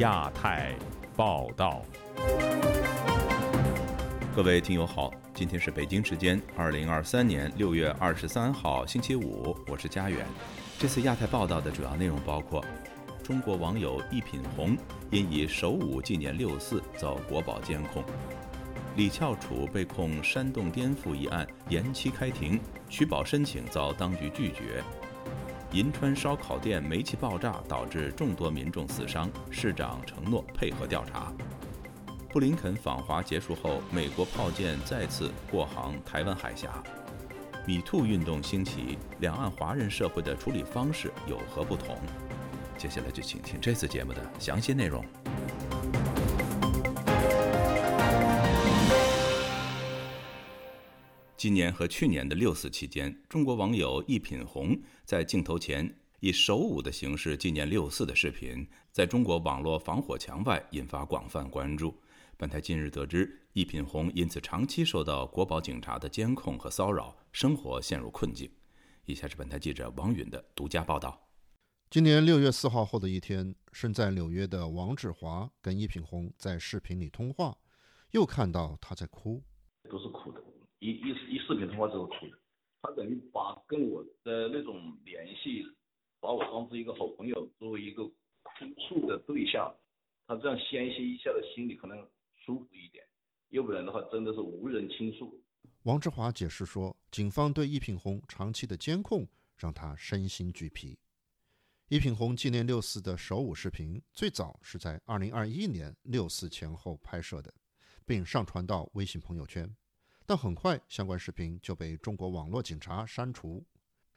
亚太报道。各位听友好，今天是北京时间二零二三年六月二十三号星期五，我是佳远。这次亚太报道的主要内容包括：中国网友一品红因以首武纪念六四遭国保监控；李翘楚被控煽动颠覆一案延期开庭，取保申请遭当局拒绝；银川烧烤店煤气爆炸导致众多民众死伤，市长承诺配合调查。布林肯访华结束后，美国炮舰再次过航台湾海峡。米兔运动兴起，两岸华人社会的处理方式有何不同？接下来就请听这次节目的详细内容。今年和去年的六四期间，中国网友一品红在镜头前以手舞的形式纪念六四的视频，在中国网络防火墙外引发广泛关注。本台近日得知，一品红因此长期受到国保警察的监控和骚扰，生活陷入困境。以下是本台记者王允的独家报道。今年六月四号后的一天，身在纽约的王志华跟一品红在视频里通话，又看到他在哭，都是哭的。一一一视频通话就是哭的。他等于把跟我的那种联系，把我当成一个好朋友，作为一个倾诉的对象，他这样宣泄一下的心里可能。舒服一点，要不然的话真的是无人倾诉。王志华解释说，警方对一品红长期的监控让他身心俱疲。一品红纪念六四的首舞视频最早是在二零二一年六四前后拍摄的，并上传到微信朋友圈，但很快相关视频就被中国网络警察删除。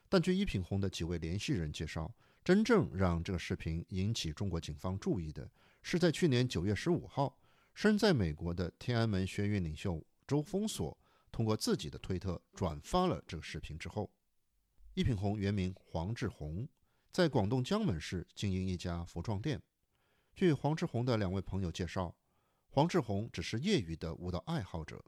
但据一品红的几位联系人介绍，真正让这个视频引起中国警方注意的是在去年九月十五号。身在美国的天安门学运领袖周峰锁通过自己的推特转发了这个视频之后，一品红原名黄志红，在广东江门市经营一家服装店。据黄志红的两位朋友介绍，黄志红只是业余的舞蹈爱好者。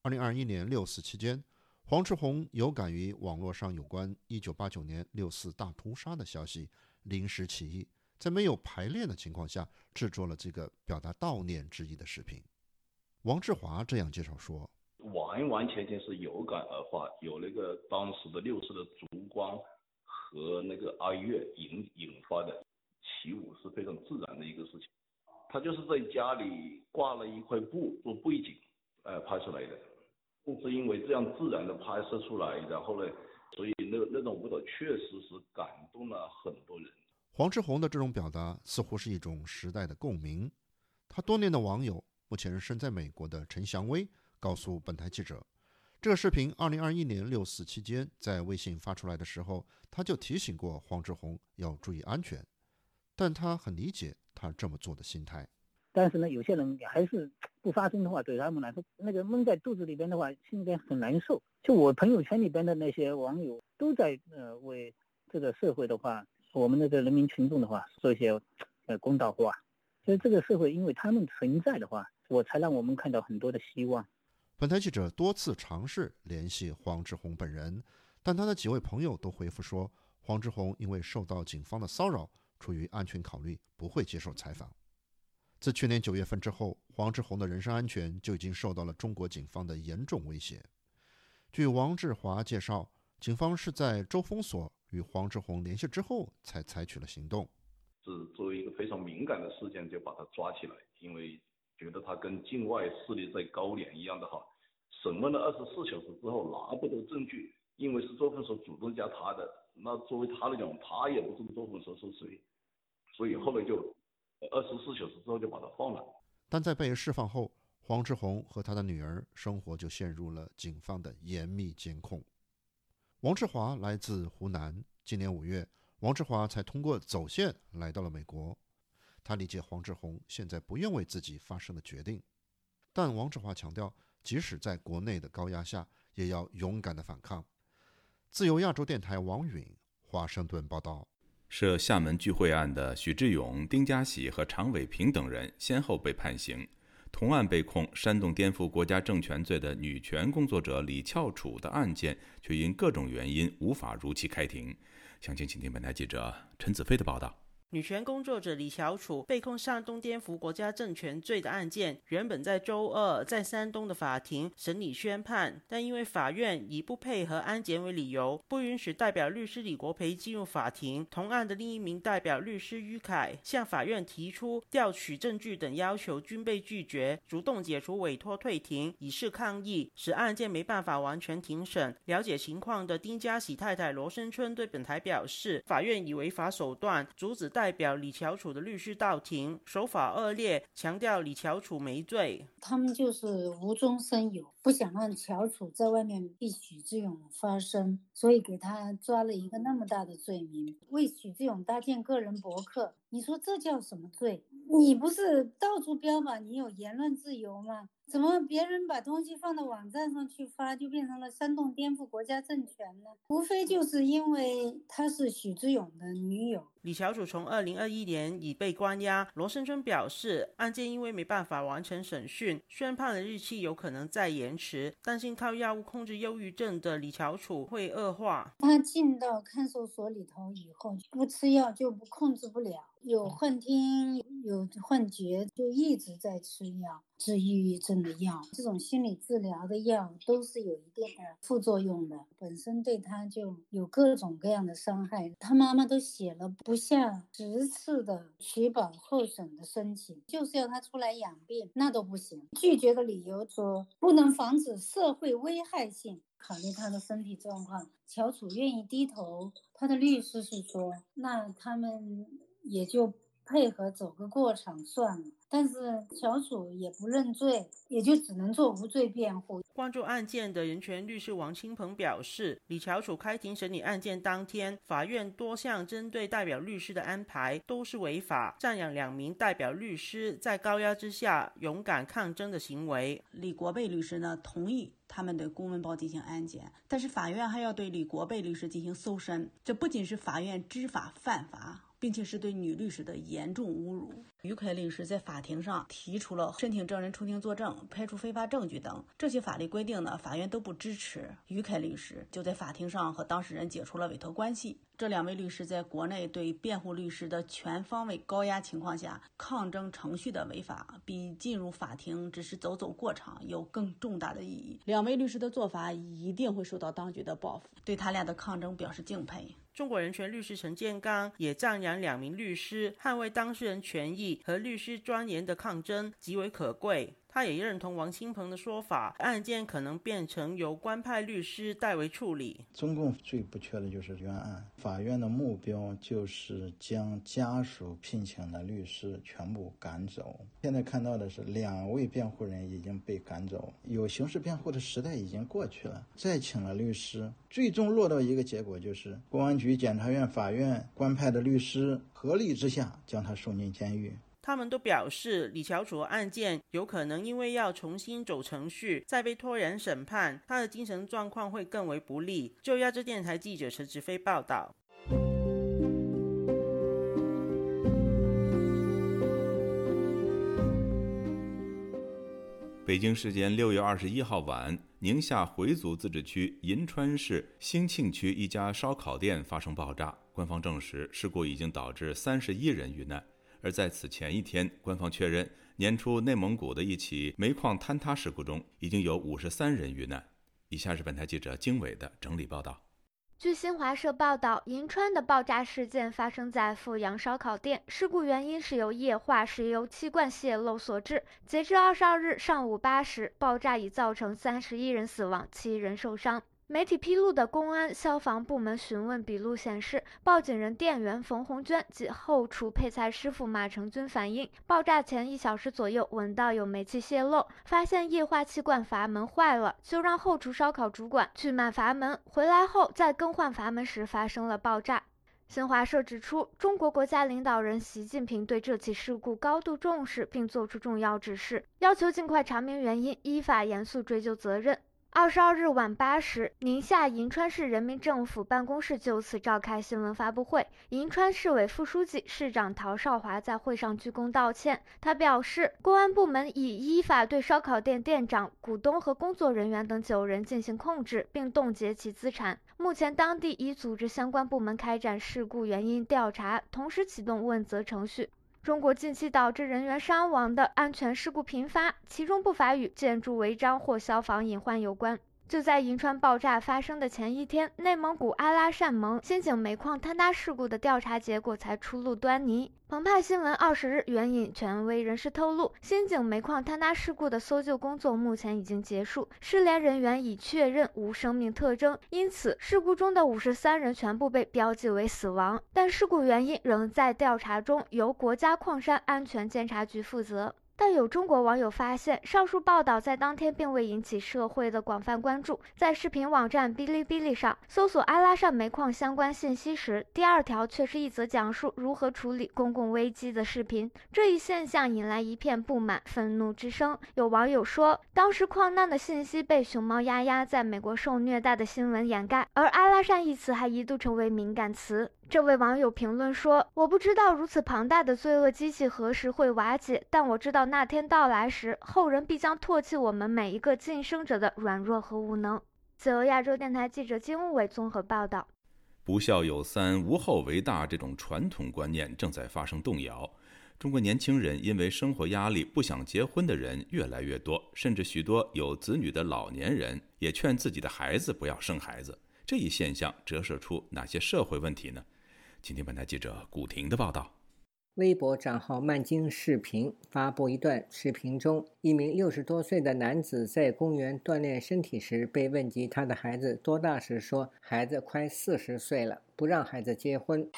二零二一年六四期间，黄志红有感于网络上有关一九八九年六四大屠杀的消息，临时起意。在没有排练的情况下，制作了这个表达悼念之意的视频。王志华这样介绍说：“完完全全是有感而发，有那个当时的六四的烛光和那个哀乐引引发的起舞是非常自然的一个事情。他就是在家里挂了一块布做背景，呃，拍出来的。正是因为这样自然的拍摄出来，然后呢，所以那那种舞蹈确实是感动了很多人。”黄志红的这种表达似乎是一种时代的共鸣。他多年的网友，目前身在美国的陈祥威告诉本台记者，这个视频2021年六四期间在微信发出来的时候，他就提醒过黄志红要注意安全，但他很理解他这么做的心态。但是呢，有些人还是不发声的话，对他们来说，那个闷在肚子里边的话，心里边很难受。就我朋友圈里边的那些网友，都在呃为这个社会的话。我们那个人民群众的话，说一些呃公道话，所以这个社会因为他们存在的话，我才让我们看到很多的希望。本台记者多次尝试联系黄志红本人，但他的几位朋友都回复说，黄志红因为受到警方的骚扰，出于安全考虑，不会接受采访。自去年九月份之后，黄志红的人身安全就已经受到了中国警方的严重威胁。据王志华介绍，警方是在周峰所。与黄志红联系之后，才采取了行动。是作为一个非常敏感的事件，就把他抓起来，因为觉得他跟境外势力在勾连一样的哈。审问了二十四小时之后，拿不到证据，因为是周峰所主动加他的，那作为他来讲，他也不知道周峰所是谁，所以后来就二十四小时之后就把他放了。但在被释放后，黄志红和他的女儿生活就陷入了警方的严密监控。王志华来自湖南，今年五月，王志华才通过走线来到了美国。他理解黄志红现在不愿为自己发生的决定，但王志华强调，即使在国内的高压下，也要勇敢的反抗。自由亚洲电台王允华盛顿报道：涉厦门聚会案的许志勇、丁家喜和常伟平等人先后被判刑。同案被控煽动颠覆国家政权罪的女权工作者李翘楚的案件，却因各种原因无法如期开庭。详情，请听本台记者陈子飞的报道。女权工作者李小楚被控煽动颠覆国家政权罪的案件，原本在周二在山东的法庭审理宣判，但因为法院以不配合安检为理由，不允许代表律师李国培进入法庭。同案的另一名代表律师于凯向法院提出调取证据等要求，均被拒绝，主动解除委托退庭，以示抗议，使案件没办法完全庭审。了解情况的丁家喜太太罗生春对本台表示，法院以违法手段阻止。代表李乔楚的律师到庭，手法恶劣，强调李乔楚没罪。他们就是无中生有，不想让乔楚在外面替许志勇发声，所以给他抓了一个那么大的罪名，为许志勇搭建个人博客。你说这叫什么罪？你不是到处标榜你有言论自由吗？怎么别人把东西放到网站上去发，就变成了煽动颠覆国家政权呢？无非就是因为他是许志勇的女友。李小楚从二零二一年已被关押。罗生春表示，案件因为没办法完成审讯，宣判的日期有可能再延迟，担心靠药物控制忧郁症的李小楚会恶化。他进到看守所里头以后，不吃药就不控制不了。有幻听，有幻觉，就一直在吃药，治抑郁症的药。这种心理治疗的药都是有一定的副作用的，本身对他就有各种各样的伤害。他妈妈都写了不下十次的取保候审的申请，就是要他出来养病，那都不行。拒绝的理由说不能防止社会危害性，考虑他的身体状况。乔楚愿意低头，他的律师是说，那他们。也就配合走个过场算了，但是小楚也不认罪，也就只能做无罪辩护。关注案件的人权律师王清鹏表示，李乔楚开庭审理案件当天，法院多项针对代表律师的安排都是违法，赞扬两名代表律师在高压之下勇敢抗争的行为。李国贝律师呢，同意他们的公文包进行安检，但是法院还要对李国贝律师进行搜身，这不仅是法院知法犯法。并且是对女律师的严重侮辱。于凯律师在法庭上提出了申请证人出庭作证、排除非法证据等这些法律规定呢，法院都不支持。于凯律师就在法庭上和当事人解除了委托关系。这两位律师在国内对辩护律师的全方位高压情况下，抗争程序的违法，比进入法庭只是走走过场有更重大的意义。两位律师的做法一定会受到当局的报复，对他俩的抗争表示敬佩。中国人权律师陈建刚也赞扬两名律师捍卫当事人权益和律师尊严的抗争极为可贵。他也认同王新鹏的说法，案件可能变成由官派律师代为处理。中共最不缺的就是冤案，法院的目标就是将家属聘请的律师全部赶走。现在看到的是，两位辩护人已经被赶走，有刑事辩护的时代已经过去了。再请了律师，最终落到一个结果，就是公安局、检察院、法院官派的律师合力之下将他送进监狱。他们都表示，李乔楚案件有可能因为要重新走程序，再被拖延审判，他的精神状况会更为不利。就亚洲电台记者陈志飞报道。北京时间六月二十一号晚，宁夏回族自治区银川市兴庆区一家烧烤店发生爆炸，官方证实事故已经导致三十一人遇难。而在此前一天，官方确认，年初内蒙古的一起煤矿坍塌事故中，已经有五十三人遇难。以下是本台记者经纬的整理报道。据新华社报道，银川的爆炸事件发生在富阳烧烤店，事故原因是由液化石油气罐泄漏所致。截至二十二日上午八时，爆炸已造成三十一人死亡，七人受伤。媒体披露的公安、消防部门询问笔录显示，报警人店员冯红娟及后厨配菜师傅马成军反映，爆炸前一小时左右闻到有煤气泄漏，发现液化气罐阀门坏了，就让后厨烧烤主管去买阀门。回来后在更换阀门时发生了爆炸。新华社指出，中国国家领导人习近平对这起事故高度重视，并作出重要指示，要求尽快查明原因，依法严肃追究责任。二十二日晚八时，宁夏银川市人民政府办公室就此召开新闻发布会。银川市委副书记、市长陶少华在会上鞠躬道歉。他表示，公安部门已依法对烧烤店店长、股东和工作人员等九人进行控制，并冻结其资产。目前当地已组织相关部门开展事故原因调查，同时启动问责程序。中国近期导致人员伤亡的安全事故频发，其中不乏与建筑违章或消防隐患有关。就在银川爆炸发生的前一天，内蒙古阿拉善盟新井煤矿坍塌事故的调查结果才初露端倪。澎湃新闻二十日援引权威人士透露，新井煤矿坍塌事故的搜救工作目前已经结束，失联人员已确认无生命特征，因此事故中的五十三人全部被标记为死亡。但事故原因仍在调查中，由国家矿山安全监察局负责。但有中国网友发现，上述报道在当天并未引起社会的广泛关注。在视频网站哔哩哔哩上搜索阿拉善煤矿相关信息时，第二条却是一则讲述如何处理公共危机的视频。这一现象引来一片不满、愤怒之声。有网友说，当时矿难的信息被熊猫丫丫在美国受虐待的新闻掩盖，而阿拉善一词还一度成为敏感词。这位网友评论说：“我不知道如此庞大的罪恶机器何时会瓦解，但我知道那天到来时，后人必将唾弃我们每一个晋升者的软弱和无能。”自由亚洲电台记者金伟综合报道。不孝有三，无后为大，这种传统观念正在发生动摇。中国年轻人因为生活压力不想结婚的人越来越多，甚至许多有子女的老年人也劝自己的孩子不要生孩子。这一现象折射出哪些社会问题呢？今天本台记者古婷的报道：微博账号“曼京视频”发布一段视频中，一名六十多岁的男子在公园锻炼身体时，被问及他的孩子多大时，说：“孩子快四十岁了，不让孩子结婚。”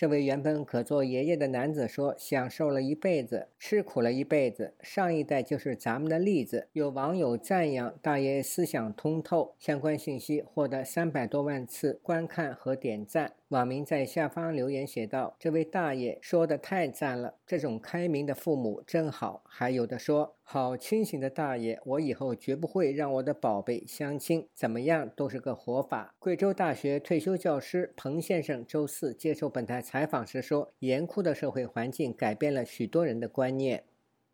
这位原本可做爷爷的男子说：“享受了一辈子，吃苦了一辈子，上一代就是咱们的例子。”有网友赞扬大爷思想通透，相关信息获得三百多万次观看和点赞。网民在下方留言写道：“这位大爷说的太赞了，这种开明的父母真好。”还有的说：“好清醒的大爷，我以后绝不会让我的宝贝相亲，怎么样都是个活法。”贵州大学退休教师彭先生周四接受本台采访时说：“严酷的社会环境改变了许多人的观念，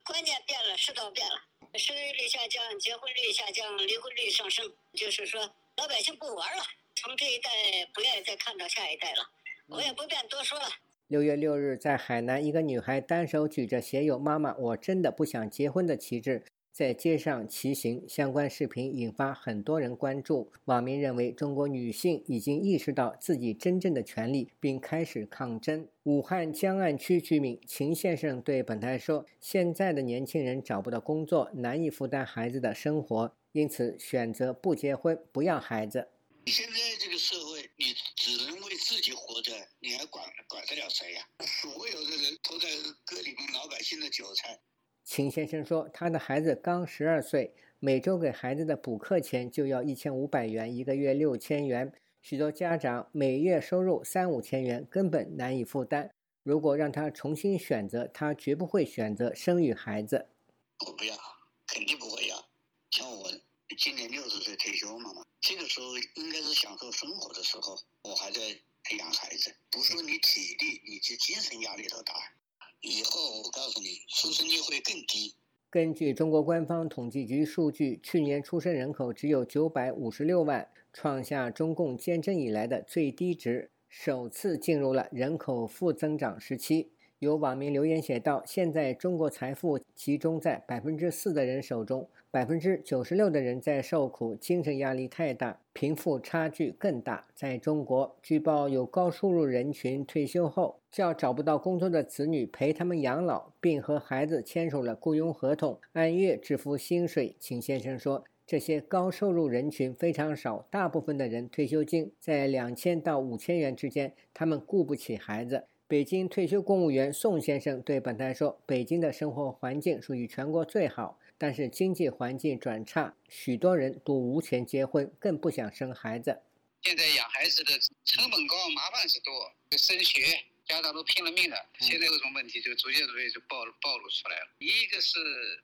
观念变了，世道变了，生育率下降，结婚率下降，离婚率上升，就是说老百姓不玩了。”从这一代不愿意再看到下一代了，我也不便多说了。六月六日，在海南，一个女孩单手举着写有“妈妈，我真的不想结婚”的旗帜，在街上骑行。相关视频引发很多人关注。网民认为，中国女性已经意识到自己真正的权利，并开始抗争。武汉江岸区居民秦先生对本台说：“现在的年轻人找不到工作，难以负担孩子的生活，因此选择不结婚，不要孩子。”现在这个社会，你只能为自己活着，你还管管得了谁呀？所有的人都在割你们老百姓的韭菜。秦先生说，他的孩子刚十二岁，每周给孩子的补课钱就要一千五百元，一个月六千元。许多家长每月收入三五千元，根本难以负担。如果让他重新选择，他绝不会选择生育孩子。我不要，肯定不会要。像我今年六十岁退休嘛嘛。这个时候应该是享受生活的时候，我还在养孩子。不说你体力，你这精神压力都大。以后我告诉你，出生率会更低。根据中国官方统计局数据，去年出生人口只有九百五十六万，创下中共建政以来的最低值，首次进入了人口负增长时期。有网民留言写道：“现在中国财富集中在百分之四的人手中，百分之九十六的人在受苦，精神压力太大，贫富差距更大。在中国，据报有高收入人群退休后叫找不到工作的子女陪他们养老，并和孩子签署了雇佣合同，按月支付薪水。”秦先生说：“这些高收入人群非常少，大部分的人退休金在两千到五千元之间，他们顾不起孩子。”北京退休公务员宋先生对本台说：“北京的生活环境属于全国最好，但是经济环境转差，许多人都无钱结婚，更不想生孩子。现在养孩子的成本高，麻烦是多，升学家长都拼了命了。现在这种问题就逐渐逐渐就暴暴露出来了。一个是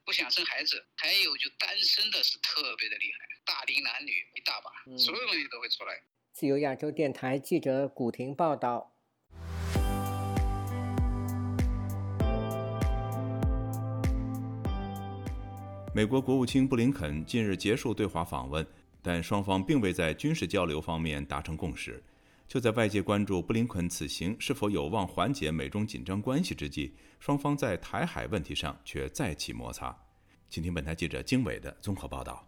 不想生孩子，还有就单身的是特别的厉害，大龄男女一大把，所有东西都会出来。”自由亚洲电台记者古婷报道。美国国务卿布林肯近日结束对华访问，但双方并未在军事交流方面达成共识。就在外界关注布林肯此行是否有望缓解美中紧张关系之际，双方在台海问题上却再起摩擦。请听本台记者经纬的综合报道。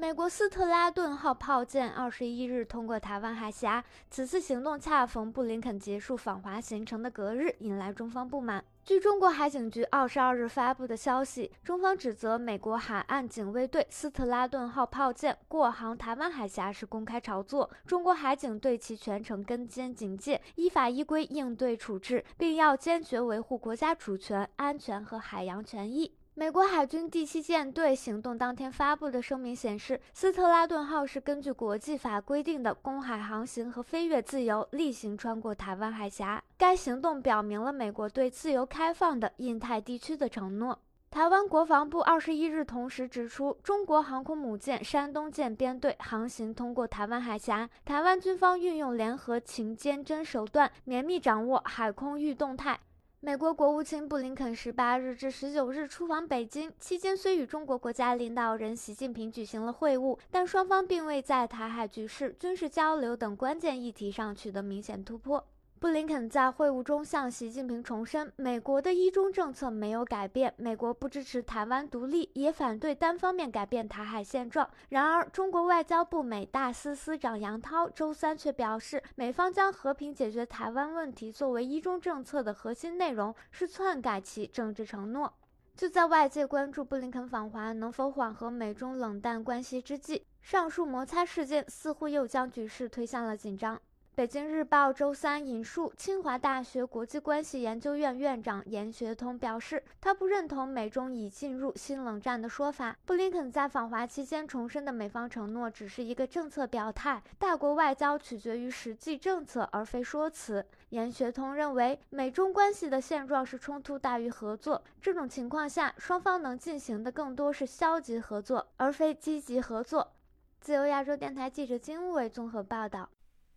美国斯特拉顿号炮舰二十一日通过台湾海峡，此次行动恰逢布林肯结束访华行程的隔日，引来中方不满。据中国海警局二十二日发布的消息，中方指责美国海岸警卫队斯特拉顿号炮舰过航台湾海峡是公开炒作，中国海警对其全程跟监警戒，依法依规应对处置，并要坚决维护国家主权、安全和海洋权益。美国海军第七舰队行动当天发布的声明显示，斯特拉顿号是根据国际法规定的公海航行和飞越自由，例行穿过台湾海峡。该行动表明了美国对自由开放的印太地区的承诺。台湾国防部二十一日同时指出，中国航空母舰山东舰编队航行通过台湾海峡，台湾军方运用联合情监侦手段，绵密掌握海空域动态。美国国务卿布林肯十八日至十九日出访北京，期间虽与中国国家领导人习近平举行了会晤，但双方并未在台海局势、军事交流等关键议题上取得明显突破。布林肯在会晤中向习近平重申，美国的一中政策没有改变，美国不支持台湾独立，也反对单方面改变台海现状。然而，中国外交部美大司司长杨涛周三却表示，美方将和平解决台湾问题作为一中政策的核心内容，是篡改其政治承诺。就在外界关注布林肯访华能否缓和美中冷淡关系之际，上述摩擦事件似乎又将局势推向了紧张。北京日报周三引述清华大学国际关系研究院院长严学通表示，他不认同美中已进入新冷战的说法。布林肯在访华期间重申的美方承诺只是一个政策表态，大国外交取决于实际政策而非说辞。严学通认为，美中关系的现状是冲突大于合作，这种情况下，双方能进行的更多是消极合作，而非积极合作。自由亚洲电台记者金伟综合报道。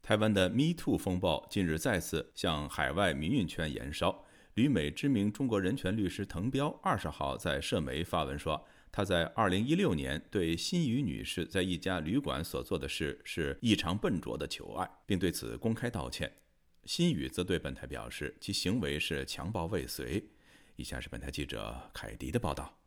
台湾的 Me Too 风暴近日再次向海外民运圈延烧。旅美知名中国人权律师滕彪二十号在社媒发文说，他在二零一六年对辛宇女士在一家旅馆所做的事是异常笨拙的求爱，并对此公开道歉。辛宇则对本台表示，其行为是强暴未遂。以下是本台记者凯迪的报道。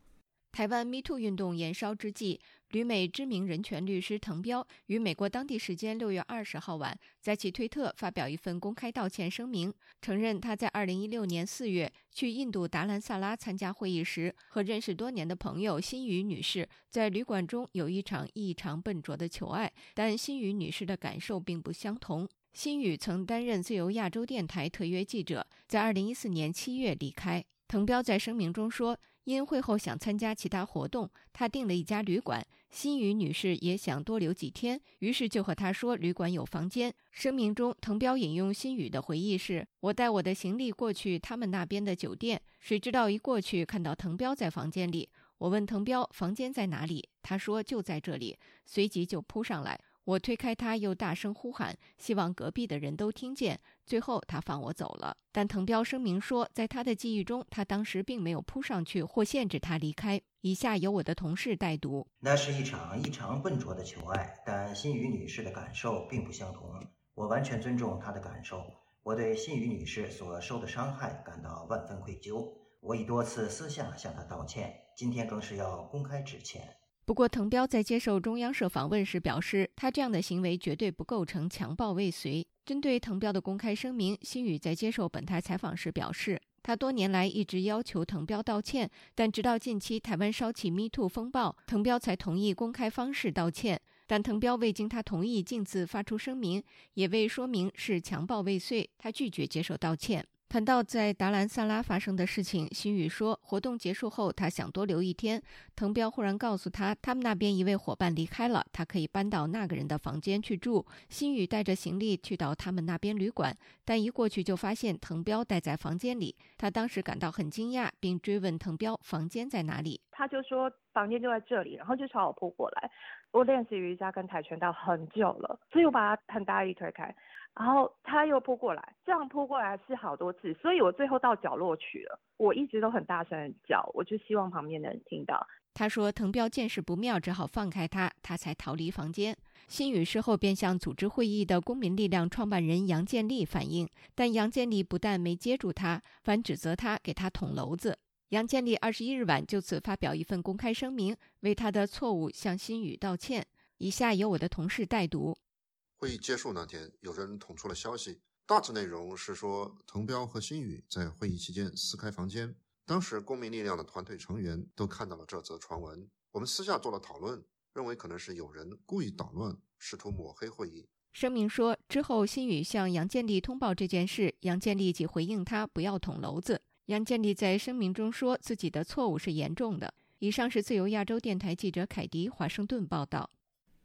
台湾 MeToo 运动延烧之际，旅美知名人权律师滕彪于美国当地时间六月二十号晚，在其推特发表一份公开道歉声明，承认他在二零一六年四月去印度达兰萨拉参加会议时，和认识多年的朋友辛宇女士在旅馆中有一场异常笨拙的求爱，但辛宇女士的感受并不相同。辛宇曾担任自由亚洲电台特约记者，在二零一四年七月离开。滕彪在声明中说。因会后想参加其他活动，他订了一家旅馆。新宇女士也想多留几天，于是就和他说旅馆有房间。声明中，滕彪引用新宇的回忆是：“我带我的行李过去他们那边的酒店，谁知道一过去看到滕彪在房间里。我问滕彪房间在哪里，他说就在这里，随即就扑上来。”我推开他，又大声呼喊，希望隔壁的人都听见。最后，他放我走了。但滕彪声明说，在他的记忆中，他当时并没有扑上去或限制他离开。以下由我的同事代读：那是一场异常笨拙的求爱，但新宇女士的感受并不相同。我完全尊重她的感受。我对新宇女士所受的伤害感到万分愧疚。我已多次私下向她道歉，今天更是要公开致歉。不过，滕彪在接受中央社访问时表示，他这样的行为绝对不构成强暴未遂。针对滕彪的公开声明，辛宇在接受本台采访时表示，他多年来一直要求滕彪道歉，但直到近期台湾烧起 Me Too 风暴，滕彪才同意公开方式道歉。但滕彪未经他同意径自发出声明，也未说明是强暴未遂，他拒绝接受道歉。谈到在达兰萨拉发生的事情，新宇说，活动结束后他想多留一天。藤彪忽然告诉他，他们那边一位伙伴离开了，他可以搬到那个人的房间去住。新宇带着行李去到他们那边旅馆，但一过去就发现藤彪待在房间里。他当时感到很惊讶，并追问藤彪房间在哪里。他就说房间就在这里，然后就朝我扑过来。我练习瑜伽跟跆拳道很久了，所以我把他很大力推开。然后他又扑过来，这样扑过来是好多次，所以我最后到角落去了。我一直都很大声叫，我就希望旁边的人听到。他说：“滕彪见势不妙，只好放开他，他才逃离房间。”新宇事后便向组织会议的公民力量创办人杨建立反映，但杨建立不但没接住他，反指责他给他捅娄子。杨建立二十一日晚就此发表一份公开声明，为他的错误向新宇道歉。以下由我的同事代读。会议结束那天，有人捅出了消息，大致内容是说滕彪和新宇在会议期间撕开房间。当时，公民力量的团队成员都看到了这则传闻。我们私下做了讨论，认为可能是有人故意捣乱，试图抹黑会议。声明说，之后新宇向杨建立通报这件事，杨建立即回应他不要捅娄子。杨建立在声明中说自己的错误是严重的。以上是自由亚洲电台记者凯迪华盛顿报道。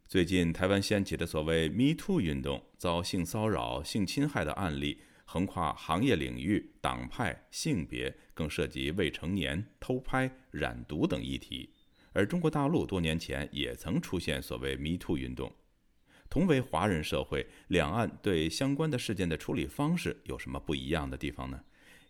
最近，台湾掀起的所谓 “Me Too” 运动，遭性骚扰、性侵害的案例。横跨行业领域、党派、性别，更涉及未成年、偷拍、染毒等议题。而中国大陆多年前也曾出现所谓 “Me Too” 运动。同为华人社会，两岸对相关的事件的处理方式有什么不一样的地方呢？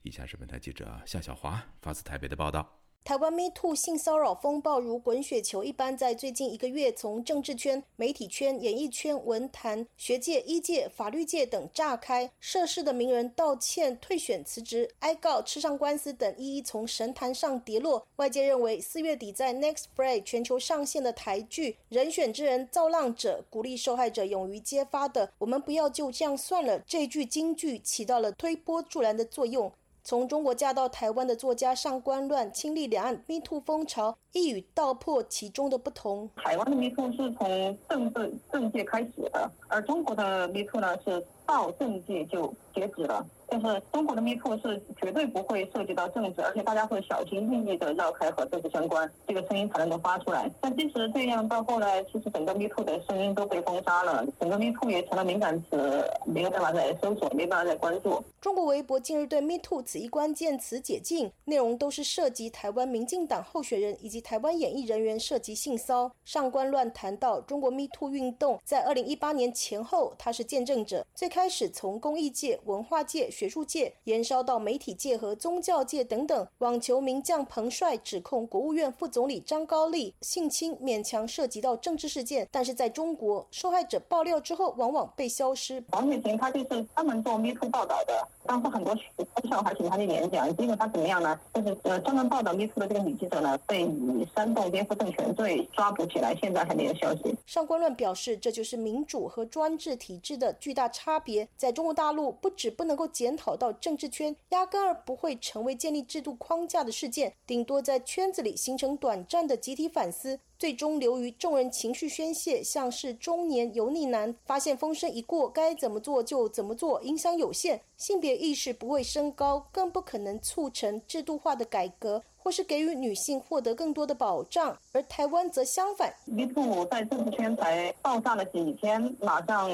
以下是本台记者夏小华发自台北的报道。台湾 Me Too 性骚扰风暴如滚雪球一般，在最近一个月从政治圈、媒体圈、演艺圈、文坛、学界、医界、法律界等炸开。涉事的名人道歉、退选、辞职、哀告、吃上官司等，一一从神坛上跌落。外界认为，四月底在 Next Play 全球上线的台剧《人选之人造浪者》，鼓励受害者勇于揭发的“我们不要就这样算了”这句金句，起到了推波助澜的作用。从中国嫁到台湾的作家上官乱亲历两岸蜜兔风潮，一语道破其中的不同。台湾的蜜兔是从政治政界开始的，而中国的蜜兔呢是到政界就截止了。就是中国的 Me Too 是绝对不会涉及到政治，而且大家会小心翼翼的绕开和政治相关，这个声音才能够发出来。但即使这样，到后来其实整个 Me Too 的声音都被封杀了，整个 Me Too 也成了敏感词，没有办法再搜索，没办法再关注。中国微博近日对 Me Too 此一关键词解禁，内容都是涉及台湾民进党候选人以及台湾演艺人员涉及性骚上官乱谈到中国 Me Too 运动在二零一八年前后，他是见证者，最开始从公益界、文化界。学术界延烧到媒体界和宗教界等等，网球名将彭帅指控国务院副总理张高丽性侵，勉强涉及到政治事件。但是在中国，受害者爆料之后往往被消失。王雪琴他就是专门做媒体报道的，当时很多学校还请他去演讲，结果他怎么样呢？就是呃专门报道 MeToo 的这个女记者呢，被以煽动颠覆政权罪抓捕起来，现在还没有消息。上官乱表示，这就是民主和专制体制的巨大差别。在中国大陆，不止不能够检。讨到政治圈，压根儿不会成为建立制度框架的事件，顶多在圈子里形成短暂的集体反思，最终流于众人情绪宣泄，像是中年油腻男发现风声一过，该怎么做就怎么做，影响有限，性别意识不会升高，更不可能促成制度化的改革。或是给予女性获得更多的保障，而台湾则相反。一度在政治圈才爆炸了几天，马上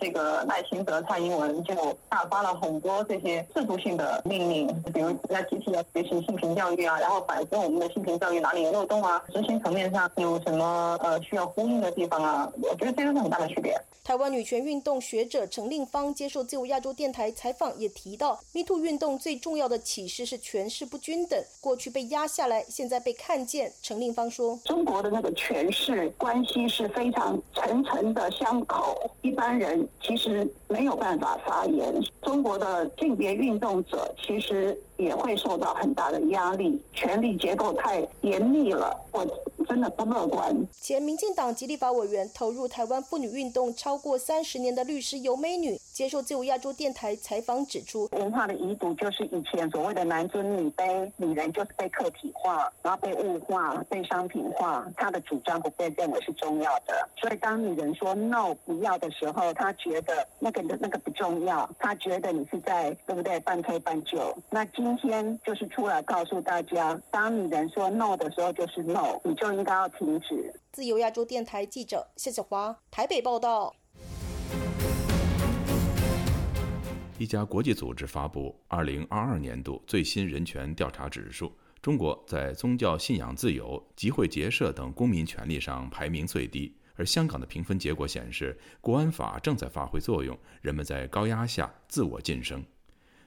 这个赖清德、蔡英文就大发了很多这些制度性的命令，比如要集体要学习性平教育啊，然后反思我们的性平教育哪里有漏洞啊，执行层面上有什么呃需要呼应的地方啊？我觉得这个是很大的区别。台湾女权运动学者陈令芳接受自由亚洲电台采访，也提到，MeToo 运动最重要的启示是权势不均等，过去被。压下来，现在被看见。陈令芳说：“中国的那个权势关系是非常层层的相扣，一般人其实没有办法发言。中国的性别运动者其实。”也会受到很大的压力，权力结构太严密了，我真的不乐观。前民进党极立法委员、投入台湾妇女运动超过三十年的律师尤美女接受自由亚洲电台采访指出，文化的遗毒就是以前所谓的男尊女卑，女人就是被客体化，然后被物化、被商品化，她的主张不被认为是重要的。所以当女人说 no 不要的时候，她觉得那个那个不重要，她觉得你是在对不对半推半就。那今天就是出来告诉大家，当女人说 no 的时候，就是 no，你就应该要停止。自由亚洲电台记者谢小华台北报道。一家国际组织发布二零二二年度最新人权调查指数，中国在宗教信仰自由、集会结社等公民权利上排名最低，而香港的评分结果显示，国安法正在发挥作用，人们在高压下自我晋升。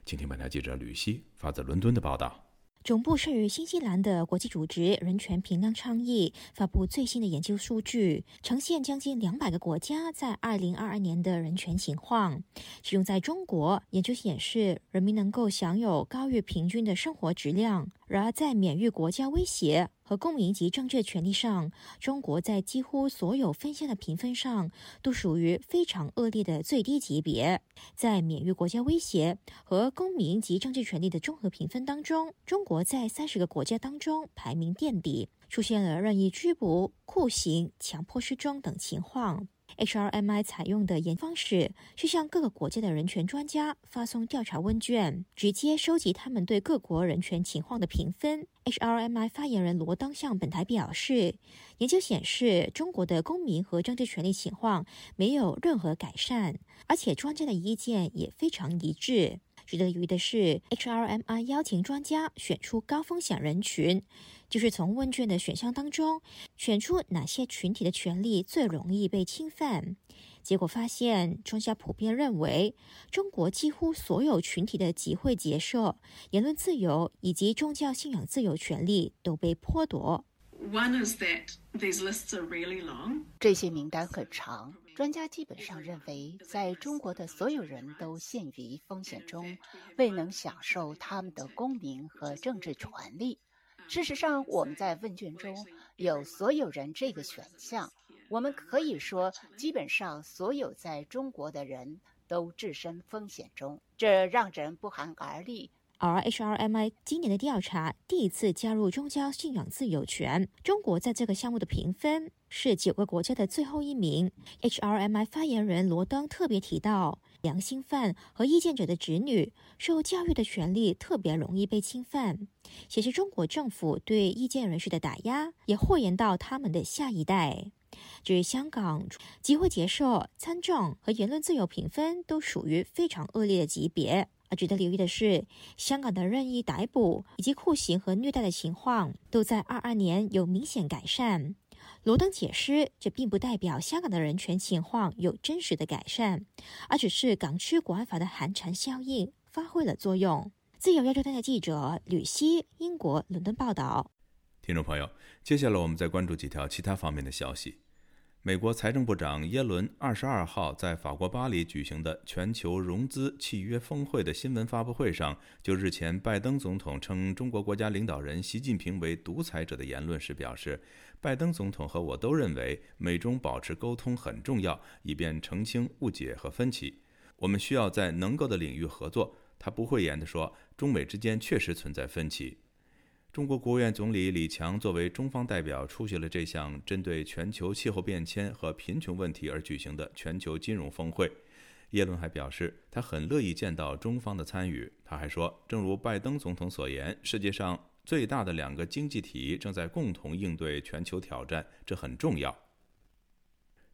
请听本台记者吕希发自伦敦的报道。总部设于新西兰的国际组织人权评量倡议发布最新的研究数据，呈现将近两百个国家在二零二二年的人权情况。其中，在中国，研究显示人民能够享有高于平均的生活质量；然而，在免于国家威胁。和公民及政治权利上，中国在几乎所有分项的评分上都属于非常恶劣的最低级别。在免于国家威胁和公民及政治权利的综合评分当中，中国在三十个国家当中排名垫底，出现了任意拘捕、酷刑、强迫失踪等情况。HRMI 采用的研方式是向各个国家的人权专家发送调查问卷，直接收集他们对各国人权情况的评分。HRMI 发言人罗登向本台表示，研究显示中国的公民和政治权利情况没有任何改善，而且专家的意见也非常一致。值得留意的是，HRMI 邀请专家选出高风险人群。就是从问卷的选项当中选出哪些群体的权利最容易被侵犯，结果发现专家普遍认为，中国几乎所有群体的集会结社、言论自由以及宗教信仰自由权利都被剥夺。One is that these lists are really long。这些名单很长，专家基本上认为，在中国的所有人都陷于风险中，未能享受他们的公民和政治权利。事实上，我们在问卷中有所有人这个选项。我们可以说，基本上所有在中国的人都置身风险中，这让人不寒而栗。而 HRMI 今年的调查第一次加入宗教信仰自由权，中国在这个项目的评分是九个国家的最后一名。HRMI 发言人罗登特别提到。良心犯和意见者的子女受教育的权利特别容易被侵犯，显示中国政府对意见人士的打压也祸延到他们的下一代。至于香港，集会结社、参政和言论自由评分都属于非常恶劣的级别。而值得留意的是，香港的任意逮捕以及酷刑和虐待的情况都在二二年有明显改善。罗登解释，这并不代表香港的人权情况有真实的改善，而只是港区国安法的寒蝉效应发挥了作用。自由亚洲电台记者吕希，英国伦敦报道。听众朋友，接下来我们再关注几条其他方面的消息。美国财政部长耶伦二十二号在法国巴黎举行的全球融资契约峰会的新闻发布会上，就日前拜登总统称中国国家领导人习近平为独裁者的言论时表示，拜登总统和我都认为美中保持沟通很重要，以便澄清误解和分歧。我们需要在能够的领域合作。他不讳言地说，中美之间确实存在分歧。中国国务院总理李强作为中方代表出席了这项针对全球气候变迁和贫穷问题而举行的全球金融峰会。耶伦还表示，他很乐意见到中方的参与。他还说，正如拜登总统所言，世界上最大的两个经济体正在共同应对全球挑战，这很重要。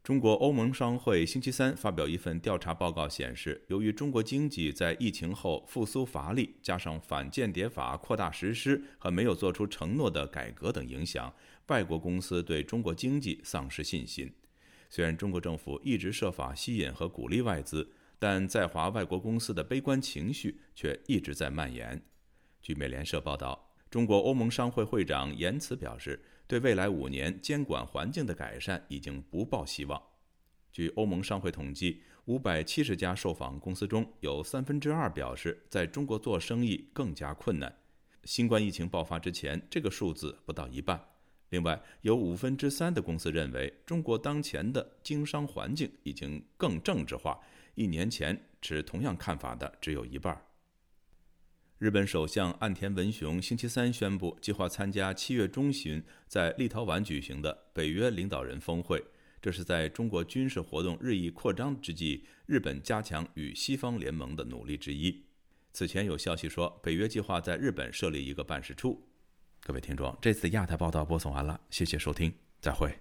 中国欧盟商会星期三发表一份调查报告，显示，由于中国经济在疫情后复苏乏力，加上反间谍法扩大实施和没有做出承诺的改革等影响，外国公司对中国经济丧失信心。虽然中国政府一直设法吸引和鼓励外资，但在华外国公司的悲观情绪却一直在蔓延。据美联社报道，中国欧盟商会会长言辞表示。对未来五年监管环境的改善已经不抱希望。据欧盟商会统计，五百七十家受访公司中有三分之二表示在中国做生意更加困难。新冠疫情爆发之前，这个数字不到一半。另外，有五分之三的公司认为中国当前的经商环境已经更政治化。一年前持同样看法的只有一半。日本首相岸田文雄星期三宣布，计划参加七月中旬在立陶宛举行的北约领导人峰会。这是在中国军事活动日益扩张之际，日本加强与西方联盟的努力之一。此前有消息说，北约计划在日本设立一个办事处。各位听众，这次亚太报道播送完了，谢谢收听，再会。